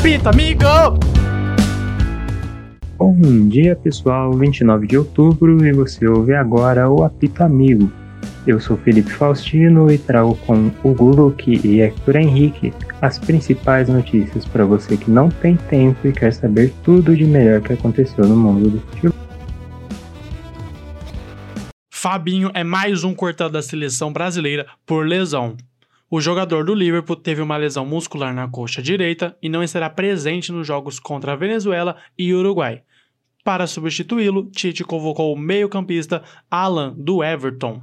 Apita, amigo! Bom dia pessoal, 29 de outubro e você ouve agora o Apito Amigo. Eu sou Felipe Faustino e trago com o Guluki e Hector Henrique as principais notícias para você que não tem tempo e quer saber tudo de melhor que aconteceu no mundo do futebol. Fabinho é mais um cortado da seleção brasileira por lesão. O jogador do Liverpool teve uma lesão muscular na coxa direita e não estará presente nos jogos contra a Venezuela e Uruguai. Para substituí-lo, Tite convocou o meio-campista Alan do Everton.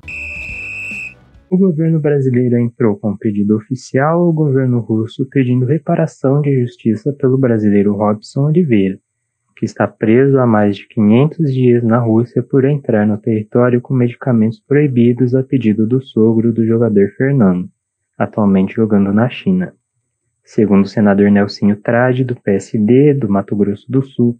O governo brasileiro entrou com um pedido oficial ao governo russo pedindo reparação de justiça pelo brasileiro Robson Oliveira, que está preso há mais de 500 dias na Rússia por entrar no território com medicamentos proibidos a pedido do sogro do jogador Fernando atualmente jogando na China. Segundo o senador Nelsinho Trade, do PSD do Mato Grosso do Sul,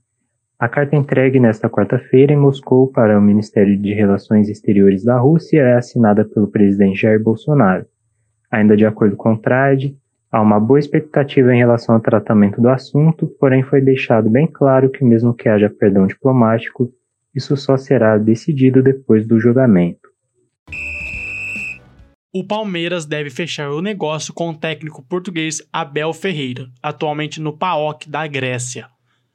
a carta entregue nesta quarta-feira em Moscou para o Ministério de Relações Exteriores da Rússia é assinada pelo presidente Jair Bolsonaro. Ainda de acordo com Trade, há uma boa expectativa em relação ao tratamento do assunto, porém foi deixado bem claro que mesmo que haja perdão diplomático, isso só será decidido depois do julgamento. O Palmeiras deve fechar o negócio com o técnico português Abel Ferreira, atualmente no PAOK da Grécia.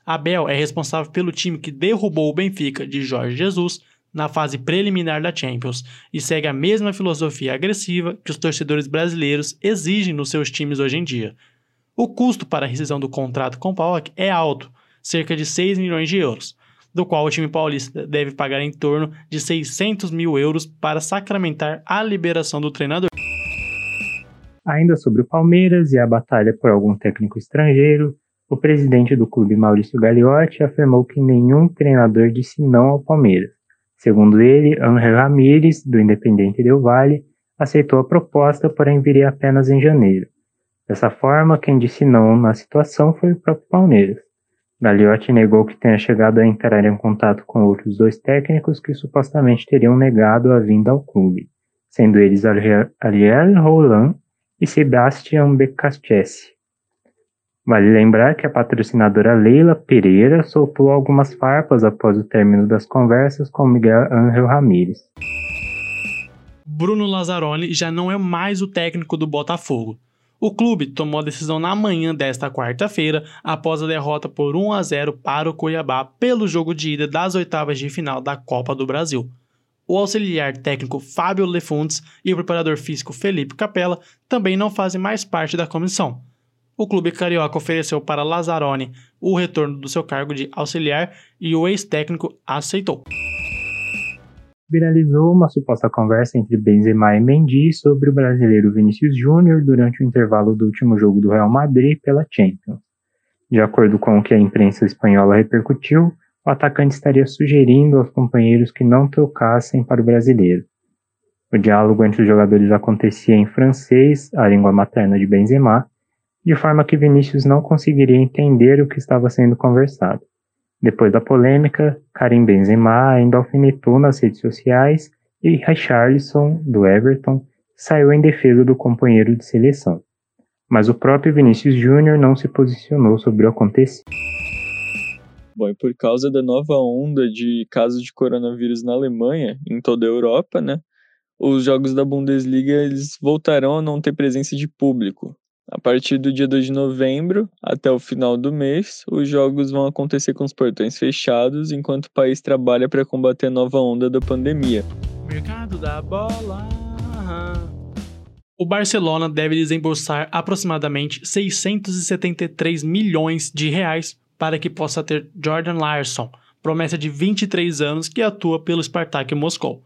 Abel é responsável pelo time que derrubou o Benfica de Jorge Jesus na fase preliminar da Champions e segue a mesma filosofia agressiva que os torcedores brasileiros exigem nos seus times hoje em dia. O custo para a rescisão do contrato com o PAOK é alto, cerca de 6 milhões de euros, do qual o time paulista deve pagar em torno de 600 mil euros para sacramentar a liberação do treinador. Ainda sobre o Palmeiras e a batalha por algum técnico estrangeiro, o presidente do clube, Maurício Gagliotti, afirmou que nenhum treinador disse não ao Palmeiras. Segundo ele, Angel Ramírez, do Independente Del Valle, aceitou a proposta, porém viria apenas em janeiro. Dessa forma, quem disse não na situação foi o próprio Palmeiras. Gagliotti negou que tenha chegado a entrar em contato com outros dois técnicos que supostamente teriam negado a vinda ao clube, sendo eles Ariel Roland e Sebastian Beccacchesi. Vale lembrar que a patrocinadora Leila Pereira soltou algumas farpas após o término das conversas com Miguel Ángel Ramírez. Bruno Lazzaroni já não é mais o técnico do Botafogo. O clube tomou a decisão na manhã desta quarta-feira, após a derrota por 1 a 0 para o Cuiabá pelo jogo de ida das oitavas de final da Copa do Brasil. O auxiliar técnico Fábio Lefuntes e o preparador físico Felipe Capella também não fazem mais parte da comissão. O clube carioca ofereceu para Lazzaroni o retorno do seu cargo de auxiliar e o ex-técnico aceitou viralizou uma suposta conversa entre Benzema e Mendy sobre o brasileiro Vinícius Júnior durante o intervalo do último jogo do Real Madrid pela Champions. De acordo com o que a imprensa espanhola repercutiu, o atacante estaria sugerindo aos companheiros que não trocassem para o brasileiro. O diálogo entre os jogadores acontecia em francês, a língua materna de Benzema, de forma que Vinícius não conseguiria entender o que estava sendo conversado. Depois da polêmica, Karim Benzema ainda alfinetou nas redes sociais e Richarlison, do Everton, saiu em defesa do companheiro de seleção. Mas o próprio Vinícius Júnior não se posicionou sobre o acontecido. Bom, e por causa da nova onda de casos de coronavírus na Alemanha, em toda a Europa, né? Os jogos da Bundesliga eles voltarão a não ter presença de público. A partir do dia 2 de novembro até o final do mês, os jogos vão acontecer com os portões fechados enquanto o país trabalha para combater a nova onda da pandemia. Mercado da bola. O Barcelona deve desembolsar aproximadamente 673 milhões de reais para que possa ter Jordan Larson, promessa de 23 anos que atua pelo Spartak Moscou.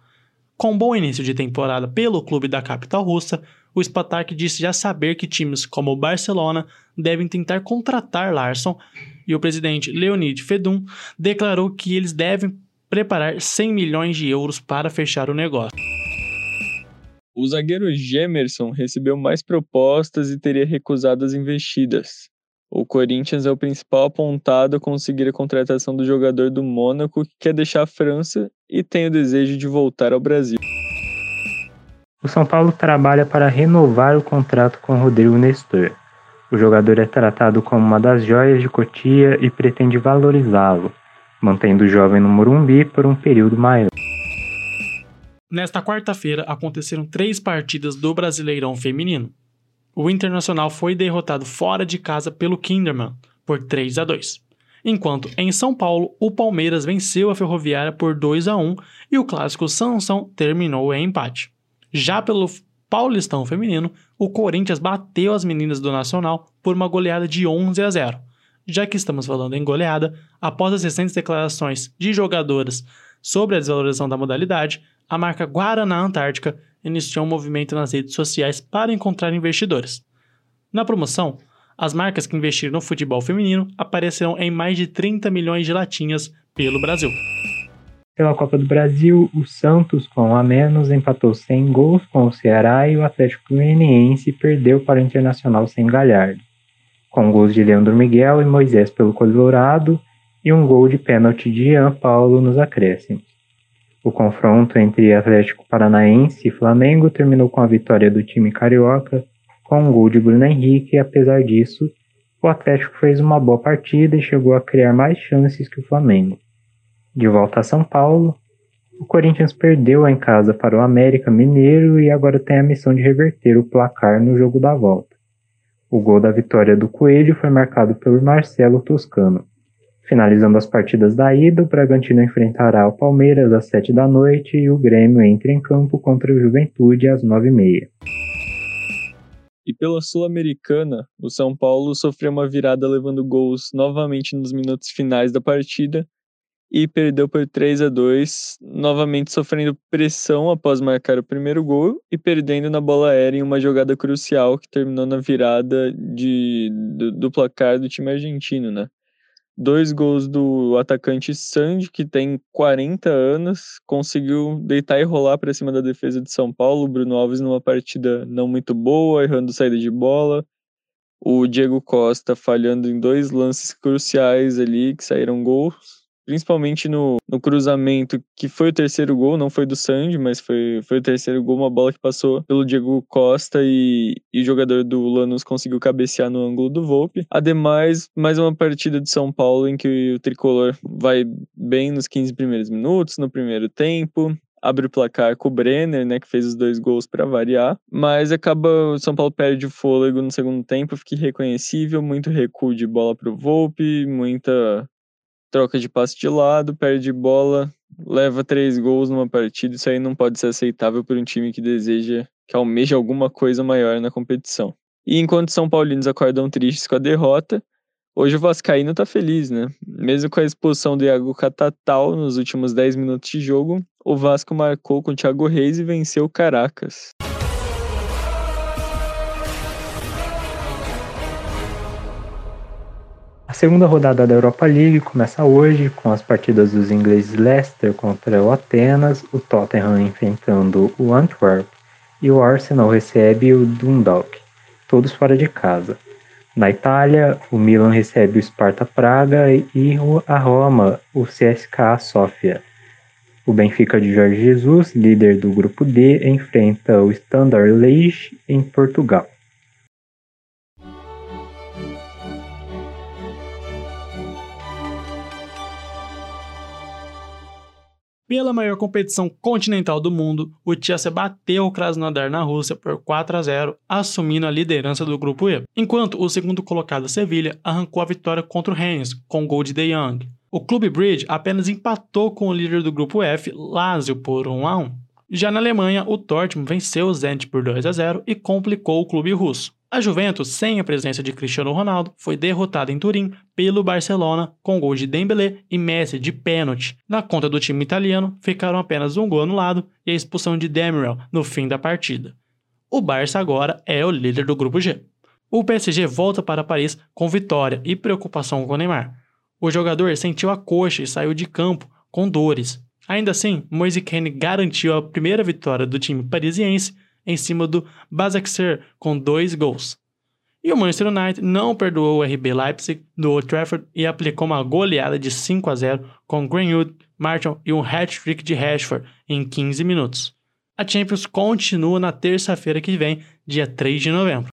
Com um bom início de temporada pelo clube da capital russa, o Spartak disse já saber que times como o Barcelona devem tentar contratar Larsson e o presidente Leonid Fedun declarou que eles devem preparar 100 milhões de euros para fechar o negócio. O zagueiro Gemerson recebeu mais propostas e teria recusado as investidas. O Corinthians é o principal apontado a conseguir a contratação do jogador do Mônaco que quer deixar a França e tem o desejo de voltar ao Brasil. O São Paulo trabalha para renovar o contrato com Rodrigo Nestor. O jogador é tratado como uma das joias de Cotia e pretende valorizá-lo, mantendo o jovem no Morumbi por um período maior. Nesta quarta-feira aconteceram três partidas do Brasileirão Feminino. O Internacional foi derrotado fora de casa pelo Kinderman por 3 a 2. Enquanto em São Paulo, o Palmeiras venceu a Ferroviária por 2 a 1 e o clássico Sansão terminou em empate. Já pelo Paulistão Feminino, o Corinthians bateu as meninas do Nacional por uma goleada de 11 a 0. Já que estamos falando em goleada, após as recentes declarações de jogadoras sobre a desvalorização da modalidade, a marca Guaraná Antártica iniciou um movimento nas redes sociais para encontrar investidores. Na promoção, as marcas que investiram no futebol feminino aparecerão em mais de 30 milhões de latinhas pelo Brasil. Pela Copa do Brasil, o Santos, com a menos, empatou 100 gols com o Ceará e o Atlético Goianiense perdeu para o Internacional sem Galhardo, com gols de Leandro Miguel e Moisés pelo Colorado e um gol de pênalti de Jean Paulo nos acréscimos. O confronto entre Atlético Paranaense e Flamengo terminou com a vitória do time carioca, com um gol de Bruno Henrique, e apesar disso, o Atlético fez uma boa partida e chegou a criar mais chances que o Flamengo. De volta a São Paulo, o Corinthians perdeu em casa para o América Mineiro e agora tem a missão de reverter o placar no jogo da volta. O gol da vitória do Coelho foi marcado pelo Marcelo Toscano. Finalizando as partidas da ida, o Bragantino enfrentará o Palmeiras às 7 da noite e o Grêmio entra em campo contra o Juventude às 9h30. E pela Sul-Americana, o São Paulo sofreu uma virada levando gols novamente nos minutos finais da partida e perdeu por 3 a 2, novamente sofrendo pressão após marcar o primeiro gol e perdendo na bola aérea em uma jogada crucial que terminou na virada de, do, do placar do time argentino, né? Dois gols do atacante Sandy, que tem 40 anos, conseguiu deitar e rolar para cima da defesa de São Paulo. Bruno Alves numa partida não muito boa, errando saída de bola. O Diego Costa falhando em dois lances cruciais ali, que saíram gols principalmente no, no cruzamento, que foi o terceiro gol, não foi do Sandy, mas foi, foi o terceiro gol, uma bola que passou pelo Diego Costa e, e o jogador do Lanús conseguiu cabecear no ângulo do Volpe. Ademais, mais uma partida de São Paulo em que o tricolor vai bem nos 15 primeiros minutos, no primeiro tempo, abre o placar com o Brenner, né, que fez os dois gols para variar, mas acaba o São Paulo perde o fôlego no segundo tempo, fica irreconhecível, muito recuo de bola para o Volpe, muita troca de passe de lado, perde bola, leva três gols numa partida. Isso aí não pode ser aceitável por um time que deseja, que almeja alguma coisa maior na competição. E enquanto São Paulinos acordam tristes com a derrota, hoje o Vascaíno tá feliz, né? Mesmo com a expulsão do Iago Catatal nos últimos 10 minutos de jogo, o Vasco marcou com o Thiago Reis e venceu o Caracas. Segunda rodada da Europa League começa hoje com as partidas dos ingleses Leicester contra o Atenas, o Tottenham enfrentando o Antwerp e o Arsenal recebe o Dundalk, todos fora de casa. Na Itália, o Milan recebe o Sparta Praga e a Roma, o CSKA Sofia. O Benfica de Jorge Jesus, líder do grupo D, enfrenta o Standard Liège em Portugal. Pela maior competição continental do mundo, o Chelsea bateu o Krasnodar na Rússia por 4 a 0, assumindo a liderança do grupo E, enquanto o segundo colocado Sevilha arrancou a vitória contra o Rennes com gol de De Jong. O Clube Bridge apenas empatou com o líder do grupo F, Lazio, por 1 a 1. Já na Alemanha, o Dortmund venceu o Zenit por 2 a 0 e complicou o clube russo. A Juventus, sem a presença de Cristiano Ronaldo, foi derrotada em Turim pelo Barcelona com gols de Dembélé e Messi de pênalti. Na conta do time italiano, ficaram apenas um gol anulado e a expulsão de Demirel no fim da partida. O Barça agora é o líder do grupo G. O PSG volta para Paris com vitória e preocupação com o Neymar. O jogador sentiu a coxa e saiu de campo com dores. Ainda assim, Moise Kean garantiu a primeira vitória do time parisiense em cima do Basaksehir com dois gols. E o Manchester United não perdoou o RB Leipzig do Old Trafford e aplicou uma goleada de 5 a 0 com Greenwood, Martin e um hat-trick de Rashford em 15 minutos. A Champions continua na terça-feira que vem, dia 3 de novembro.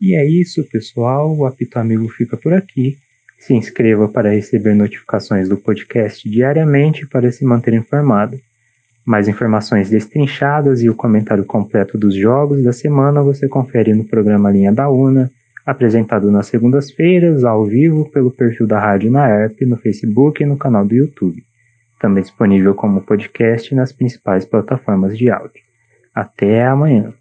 E é isso, pessoal. O Apito Amigo fica por aqui. Se inscreva para receber notificações do podcast diariamente para se manter informado. Mais informações destrinchadas e o comentário completo dos jogos da semana você confere no programa Linha da Una, apresentado nas segundas-feiras, ao vivo, pelo perfil da Rádio na ERP, no Facebook e no canal do YouTube. Também disponível como podcast nas principais plataformas de áudio. Até amanhã.